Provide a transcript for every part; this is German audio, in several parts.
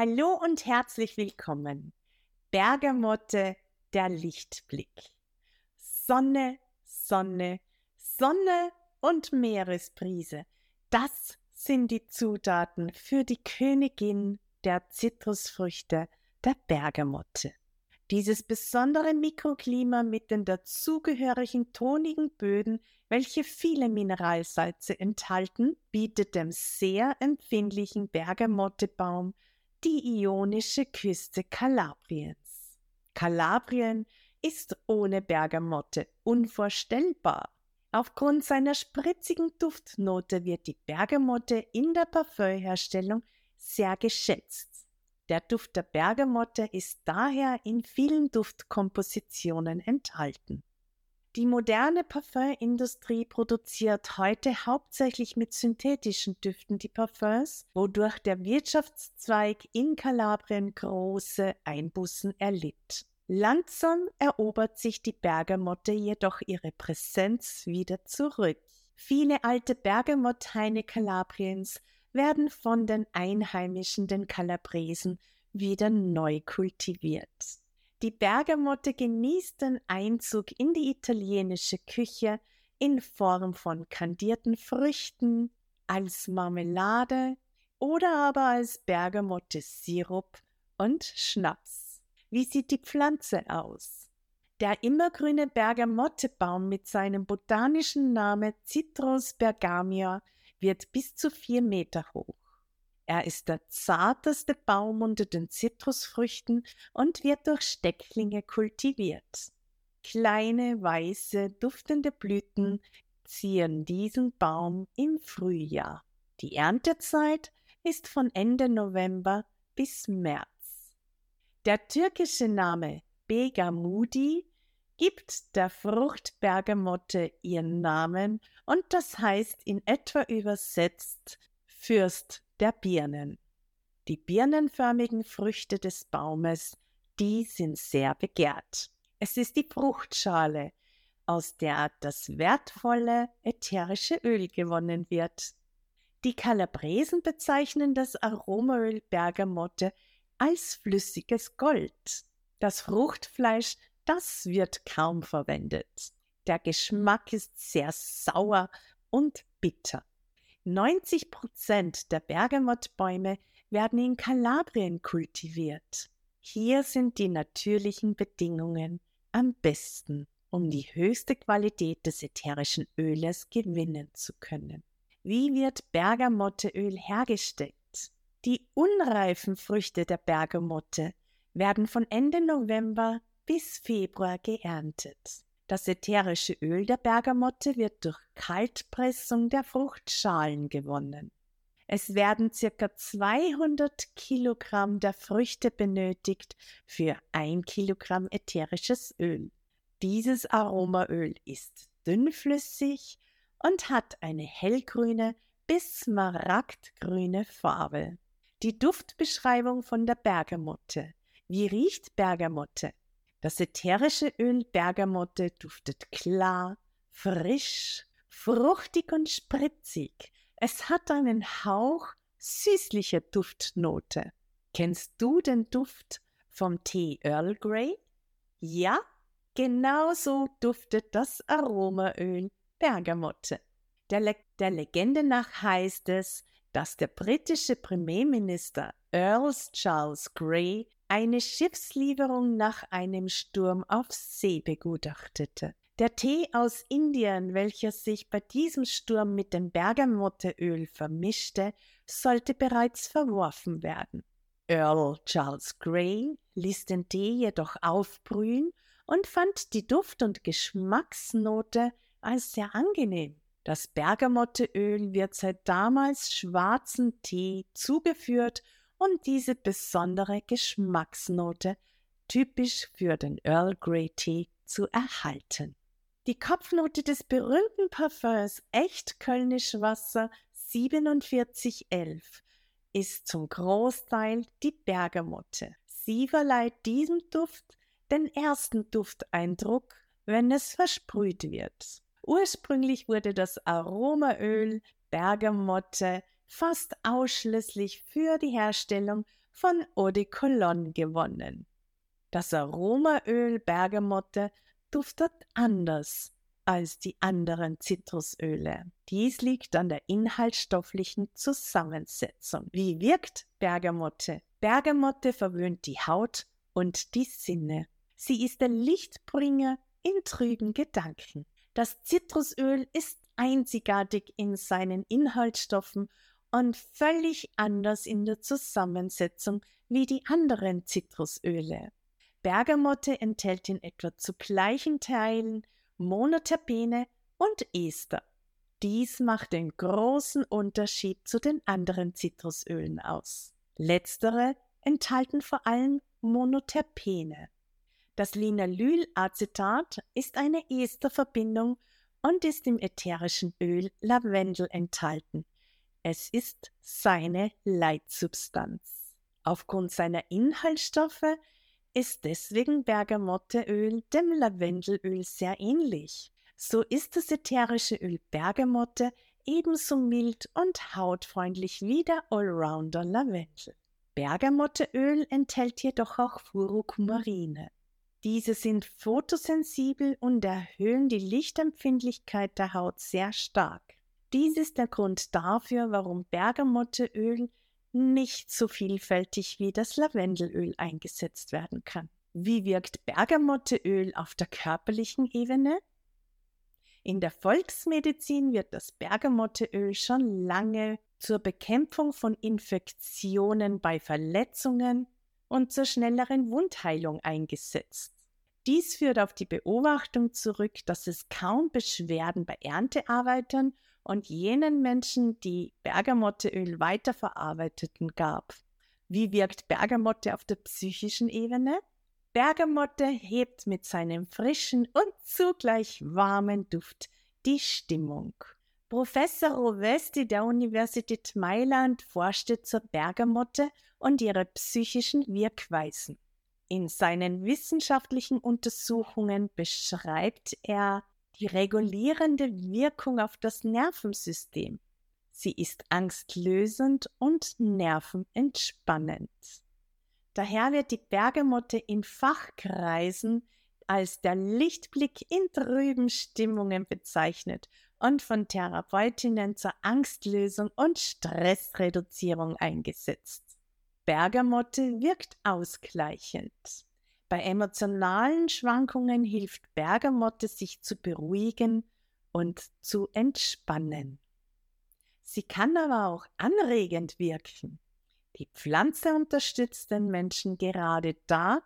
Hallo und herzlich willkommen. Bergamotte, der Lichtblick. Sonne, Sonne, Sonne und Meeresbrise. Das sind die Zutaten für die Königin der Zitrusfrüchte, der Bergamotte. Dieses besondere Mikroklima mit den dazugehörigen tonigen Böden, welche viele Mineralsalze enthalten, bietet dem sehr empfindlichen Bergamottebaum die ionische Küste Kalabriens. Kalabrien ist ohne Bergamotte unvorstellbar. Aufgrund seiner spritzigen Duftnote wird die Bergamotte in der Parfümherstellung sehr geschätzt. Der Duft der Bergamotte ist daher in vielen Duftkompositionen enthalten. Die moderne Parfümindustrie produziert heute hauptsächlich mit synthetischen Düften die Parfums, wodurch der Wirtschaftszweig in Kalabrien große Einbußen erlitt. Langsam erobert sich die Bergamotte jedoch ihre Präsenz wieder zurück. Viele alte Bergamotteine Kalabriens werden von den Einheimischen, den Kalabresen, wieder neu kultiviert. Die Bergamotte genießt den Einzug in die italienische Küche in Form von kandierten Früchten, als Marmelade oder aber als Bergamotte-Sirup und Schnaps. Wie sieht die Pflanze aus? Der immergrüne Bergamottebaum mit seinem botanischen Namen Citrus bergamia wird bis zu vier Meter hoch. Er ist der zarteste Baum unter den Zitrusfrüchten und wird durch Stecklinge kultiviert. Kleine, weiße, duftende Blüten ziehen diesen Baum im Frühjahr. Die Erntezeit ist von Ende November bis März. Der türkische Name Begamudi gibt der Fruchtbergamotte ihren Namen und das heißt in etwa übersetzt Fürst der Birnen. Die birnenförmigen Früchte des Baumes, die sind sehr begehrt. Es ist die Fruchtschale, aus der das wertvolle ätherische Öl gewonnen wird. Die Kalabresen bezeichnen das Aromaöl Bergamotte als flüssiges Gold. Das Fruchtfleisch das wird kaum verwendet. Der Geschmack ist sehr sauer und bitter. 90 Prozent der Bergamottbäume werden in Kalabrien kultiviert. Hier sind die natürlichen Bedingungen am besten, um die höchste Qualität des ätherischen Öles gewinnen zu können. Wie wird Bergamotteöl hergestellt? Die unreifen Früchte der Bergamotte werden von Ende November bis Februar geerntet. Das ätherische Öl der Bergamotte wird durch Kaltpressung der Fruchtschalen gewonnen. Es werden circa 200 Kilogramm der Früchte benötigt für ein Kilogramm ätherisches Öl. Dieses Aromaöl ist dünnflüssig und hat eine hellgrüne bis smaragdgrüne Farbe. Die Duftbeschreibung von der Bergamotte. Wie riecht Bergamotte? Das ätherische Öl Bergamotte duftet klar, frisch, fruchtig und spritzig. Es hat einen Hauch süßlicher Duftnote. Kennst du den Duft vom Tee Earl Grey? Ja, genau so duftet das Aromaöl Bergamotte. Der, Le der Legende nach heißt es, dass der britische Premierminister Earl Charles Grey eine Schiffslieferung nach einem Sturm auf See begutachtete. Der Tee aus Indien, welcher sich bei diesem Sturm mit dem Bergamotteöl vermischte, sollte bereits verworfen werden. Earl Charles Grey ließ den Tee jedoch aufbrühen und fand die Duft- und Geschmacksnote als sehr angenehm. Das Bergamotteöl wird seit damals schwarzen Tee zugeführt und diese besondere Geschmacksnote typisch für den Earl Grey Tea zu erhalten. Die Kopfnote des berühmten Parfums Echt Kölnisch Wasser 4711 ist zum Großteil die Bergamotte. Sie verleiht diesem Duft den ersten Dufteindruck, wenn es versprüht wird. Ursprünglich wurde das Aromaöl Bergamotte fast ausschließlich für die Herstellung von Eau de Cologne gewonnen. Das Aromaöl Bergamotte duftet anders als die anderen Zitrusöle. Dies liegt an der inhaltsstofflichen Zusammensetzung. Wie wirkt Bergamotte? Bergamotte verwöhnt die Haut und die Sinne. Sie ist der Lichtbringer in trüben Gedanken. Das Zitrusöl ist einzigartig in seinen Inhaltsstoffen und völlig anders in der Zusammensetzung wie die anderen Zitrusöle. Bergamotte enthält in etwa zu gleichen Teilen Monoterpene und Ester. Dies macht den großen Unterschied zu den anderen Zitrusölen aus. Letztere enthalten vor allem Monoterpene. Das Linalylacetat ist eine Esterverbindung und ist im ätherischen Öl Lavendel enthalten. Es ist seine Leitsubstanz. Aufgrund seiner Inhaltsstoffe ist deswegen Bergamotteöl dem Lavendelöl sehr ähnlich. So ist das ätherische Öl Bergamotte ebenso mild und hautfreundlich wie der Allrounder Lavendel. Bergamotteöl enthält jedoch auch Furokumarine. Diese sind photosensibel und erhöhen die Lichtempfindlichkeit der Haut sehr stark. Dies ist der Grund dafür, warum Bergamotteöl nicht so vielfältig wie das Lavendelöl eingesetzt werden kann. Wie wirkt Bergamotteöl auf der körperlichen Ebene? In der Volksmedizin wird das Bergamotteöl schon lange zur Bekämpfung von Infektionen bei Verletzungen und zur schnelleren Wundheilung eingesetzt. Dies führt auf die Beobachtung zurück, dass es kaum Beschwerden bei Erntearbeitern und jenen Menschen, die Bergamotteöl weiterverarbeiteten, gab. Wie wirkt Bergamotte auf der psychischen Ebene? Bergamotte hebt mit seinem frischen und zugleich warmen Duft die Stimmung. Professor Rovesti der Universität Mailand forschte zur Bergamotte und ihre psychischen Wirkweisen. In seinen wissenschaftlichen Untersuchungen beschreibt er die regulierende Wirkung auf das Nervensystem. Sie ist angstlösend und nervenentspannend. Daher wird die Bergamotte in Fachkreisen als der Lichtblick in trüben Stimmungen bezeichnet und von Therapeutinnen zur Angstlösung und Stressreduzierung eingesetzt. Bergamotte wirkt ausgleichend. Bei emotionalen Schwankungen hilft Bergamotte, sich zu beruhigen und zu entspannen. Sie kann aber auch anregend wirken. Die Pflanze unterstützt den Menschen gerade da,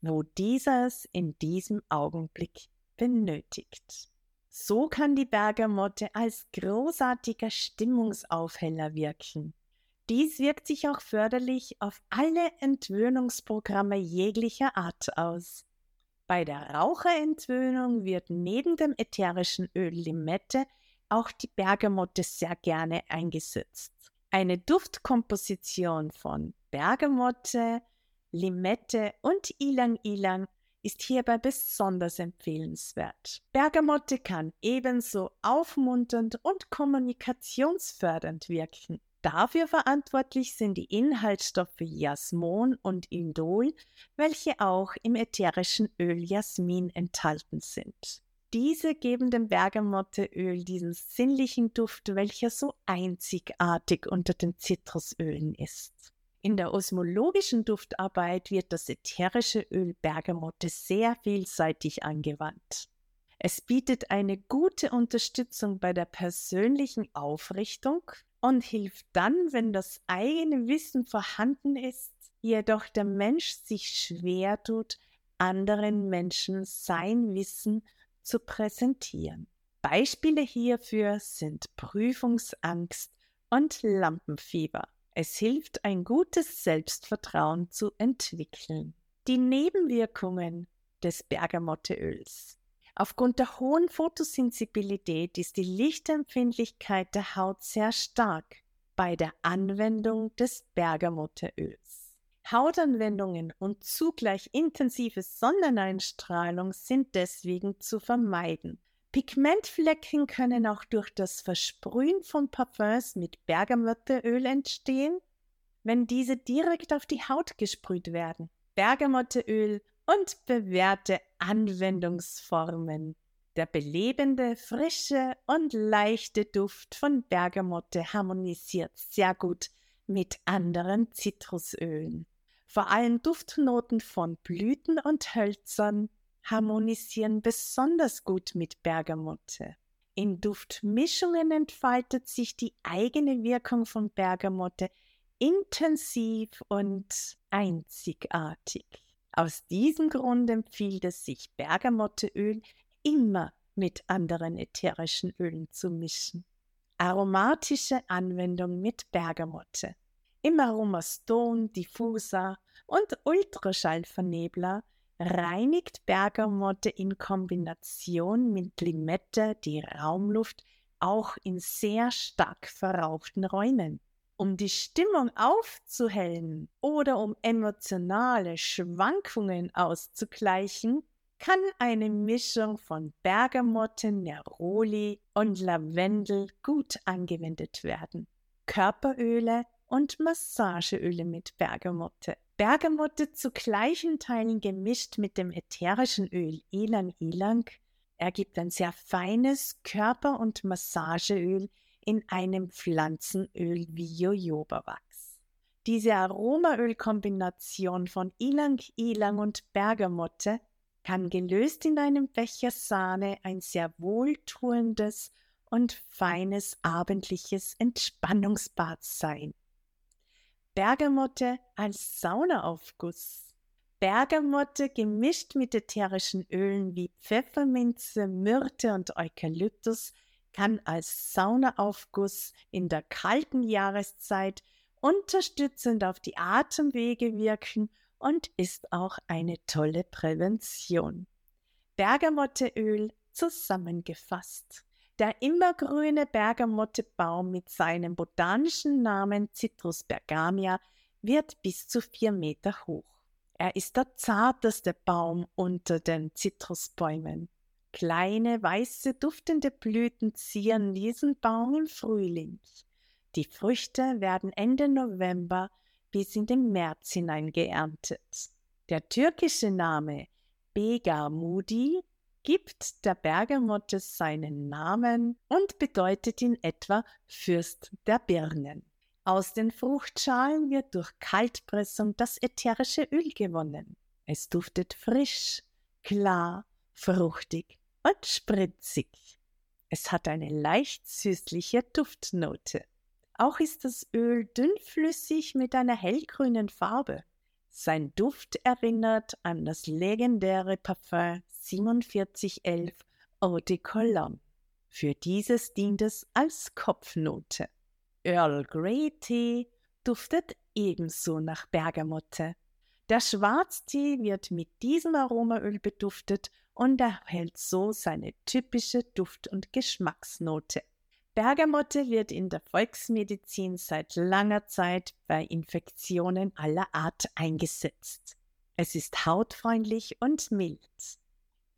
wo dieser es in diesem Augenblick benötigt. So kann die Bergamotte als großartiger Stimmungsaufheller wirken. Dies wirkt sich auch förderlich auf alle Entwöhnungsprogramme jeglicher Art aus. Bei der Raucherentwöhnung wird neben dem ätherischen Öl Limette auch die Bergamotte sehr gerne eingesetzt. Eine Duftkomposition von Bergamotte, Limette und Ilang Ilang ist hierbei besonders empfehlenswert. Bergamotte kann ebenso aufmunternd und kommunikationsfördernd wirken. Dafür verantwortlich sind die Inhaltsstoffe Jasmon und Indol, welche auch im ätherischen Öl Jasmin enthalten sind. Diese geben dem Bergamotteöl diesen sinnlichen Duft, welcher so einzigartig unter den Zitrusölen ist. In der osmologischen Duftarbeit wird das ätherische Öl Bergamotte sehr vielseitig angewandt. Es bietet eine gute Unterstützung bei der persönlichen Aufrichtung, und hilft dann, wenn das eigene Wissen vorhanden ist, jedoch der Mensch sich schwer tut, anderen Menschen sein Wissen zu präsentieren. Beispiele hierfür sind Prüfungsangst und Lampenfieber. Es hilft, ein gutes Selbstvertrauen zu entwickeln. Die Nebenwirkungen des Bergamotteöls. Aufgrund der hohen Fotosensibilität ist die Lichtempfindlichkeit der Haut sehr stark bei der Anwendung des Bergamotteöls. Hautanwendungen und zugleich intensive Sonneneinstrahlung sind deswegen zu vermeiden. Pigmentflecken können auch durch das Versprühen von Parfums mit Bergamotteöl entstehen. wenn diese direkt auf die Haut gesprüht werden. Bergamotteöl und bewährte Anwendungsformen. Der belebende, frische und leichte Duft von Bergamotte harmonisiert sehr gut mit anderen Zitrusölen. Vor allem Duftnoten von Blüten und Hölzern harmonisieren besonders gut mit Bergamotte. In Duftmischungen entfaltet sich die eigene Wirkung von Bergamotte intensiv und einzigartig. Aus diesem Grund empfiehlt es sich, Bergamotteöl immer mit anderen ätherischen Ölen zu mischen. Aromatische Anwendung mit Bergamotte. Im Aromaston, Diffuser und Ultraschallvernebler reinigt Bergamotte in Kombination mit Limette die Raumluft auch in sehr stark verrauchten Räumen um die Stimmung aufzuhellen oder um emotionale Schwankungen auszugleichen, kann eine Mischung von Bergamotte, Neroli und Lavendel gut angewendet werden. Körperöle und Massageöle mit Bergamotte. Bergamotte zu gleichen Teilen gemischt mit dem ätherischen Öl Ilang Ilang ergibt ein sehr feines Körper- und Massageöl, in einem Pflanzenöl wie Jojobawachs. Diese Aromaölkombination von Ilang Ilang und Bergamotte kann gelöst in einem Becher Sahne ein sehr wohltuendes und feines abendliches Entspannungsbad sein. Bergamotte als Saunaaufguss. Bergamotte gemischt mit ätherischen Ölen wie Pfefferminze, Myrte und Eukalyptus kann als Saunaaufguss in der kalten Jahreszeit unterstützend auf die Atemwege wirken und ist auch eine tolle Prävention. Bergamotteöl zusammengefasst. Der immergrüne Bergamottebaum mit seinem botanischen Namen Citrus bergamia wird bis zu vier Meter hoch. Er ist der zarteste Baum unter den Zitrusbäumen. Kleine, weiße, duftende Blüten zieren diesen Baum im Frühling. Die Früchte werden Ende November bis in den März hinein geerntet. Der türkische Name Begamudi gibt der Bergamotte seinen Namen und bedeutet in etwa Fürst der Birnen. Aus den Fruchtschalen wird durch Kaltpressung das ätherische Öl gewonnen. Es duftet frisch, klar, fruchtig und spritzig. Es hat eine leicht süßliche Duftnote. Auch ist das Öl dünnflüssig mit einer hellgrünen Farbe. Sein Duft erinnert an das legendäre Parfum 4711 Eau de Cologne. Für dieses dient es als Kopfnote. Earl Grey Tee duftet ebenso nach Bergamotte. Der Schwarztee wird mit diesem Aromaöl beduftet und erhält so seine typische Duft- und Geschmacksnote. Bergamotte wird in der Volksmedizin seit langer Zeit bei Infektionen aller Art eingesetzt. Es ist hautfreundlich und mild.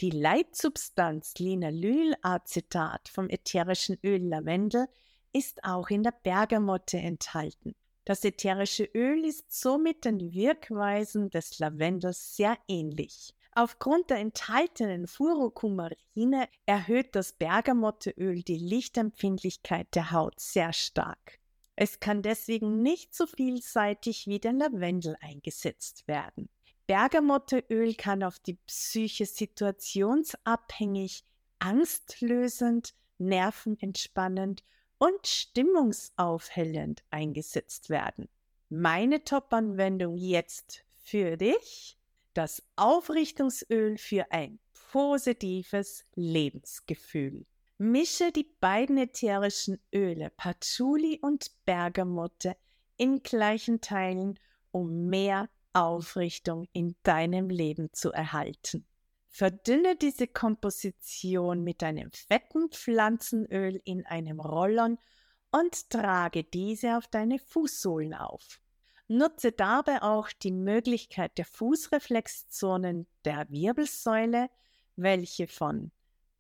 Die Leitsubstanz Linalylacetat vom ätherischen Öl Lavendel ist auch in der Bergamotte enthalten. Das ätherische Öl ist somit den Wirkweisen des Lavendels sehr ähnlich. Aufgrund der enthaltenen Furokumarine erhöht das Bergamotteöl die Lichtempfindlichkeit der Haut sehr stark. Es kann deswegen nicht so vielseitig wie der Lavendel eingesetzt werden. Bergamotteöl kann auf die Psyche situationsabhängig, angstlösend, nervenentspannend und stimmungsaufhellend eingesetzt werden. Meine Top-Anwendung jetzt für dich das Aufrichtungsöl für ein positives Lebensgefühl. Mische die beiden ätherischen Öle Patchouli und Bergamotte in gleichen Teilen, um mehr Aufrichtung in deinem Leben zu erhalten. Verdünne diese Komposition mit einem fetten Pflanzenöl in einem Rollern und trage diese auf deine Fußsohlen auf. Nutze dabei auch die Möglichkeit der Fußreflexzonen der Wirbelsäule, welche von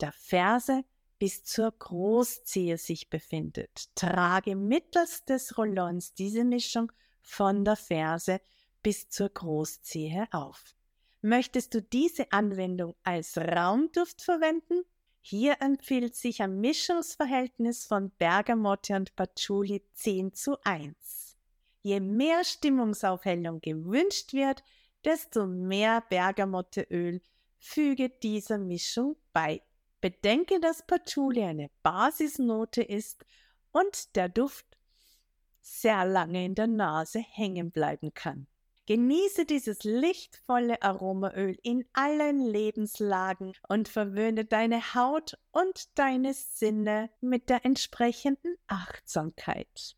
der Ferse bis zur Großzehe sich befindet. Trage mittels des Rollons diese Mischung von der Ferse bis zur Großzehe auf. Möchtest du diese Anwendung als Raumduft verwenden? Hier empfiehlt sich ein Mischungsverhältnis von Bergamotte und Patchouli 10 zu 1. Je mehr Stimmungsaufhellung gewünscht wird, desto mehr Bergamotteöl füge dieser Mischung bei. Bedenke, dass Patchouli eine Basisnote ist und der Duft sehr lange in der Nase hängen bleiben kann. Genieße dieses lichtvolle Aromaöl in allen Lebenslagen und verwöhne deine Haut und deine Sinne mit der entsprechenden Achtsamkeit.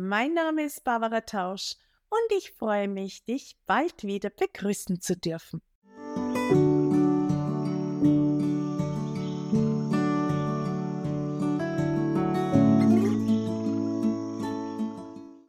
Mein Name ist Barbara Tausch und ich freue mich, dich bald wieder begrüßen zu dürfen.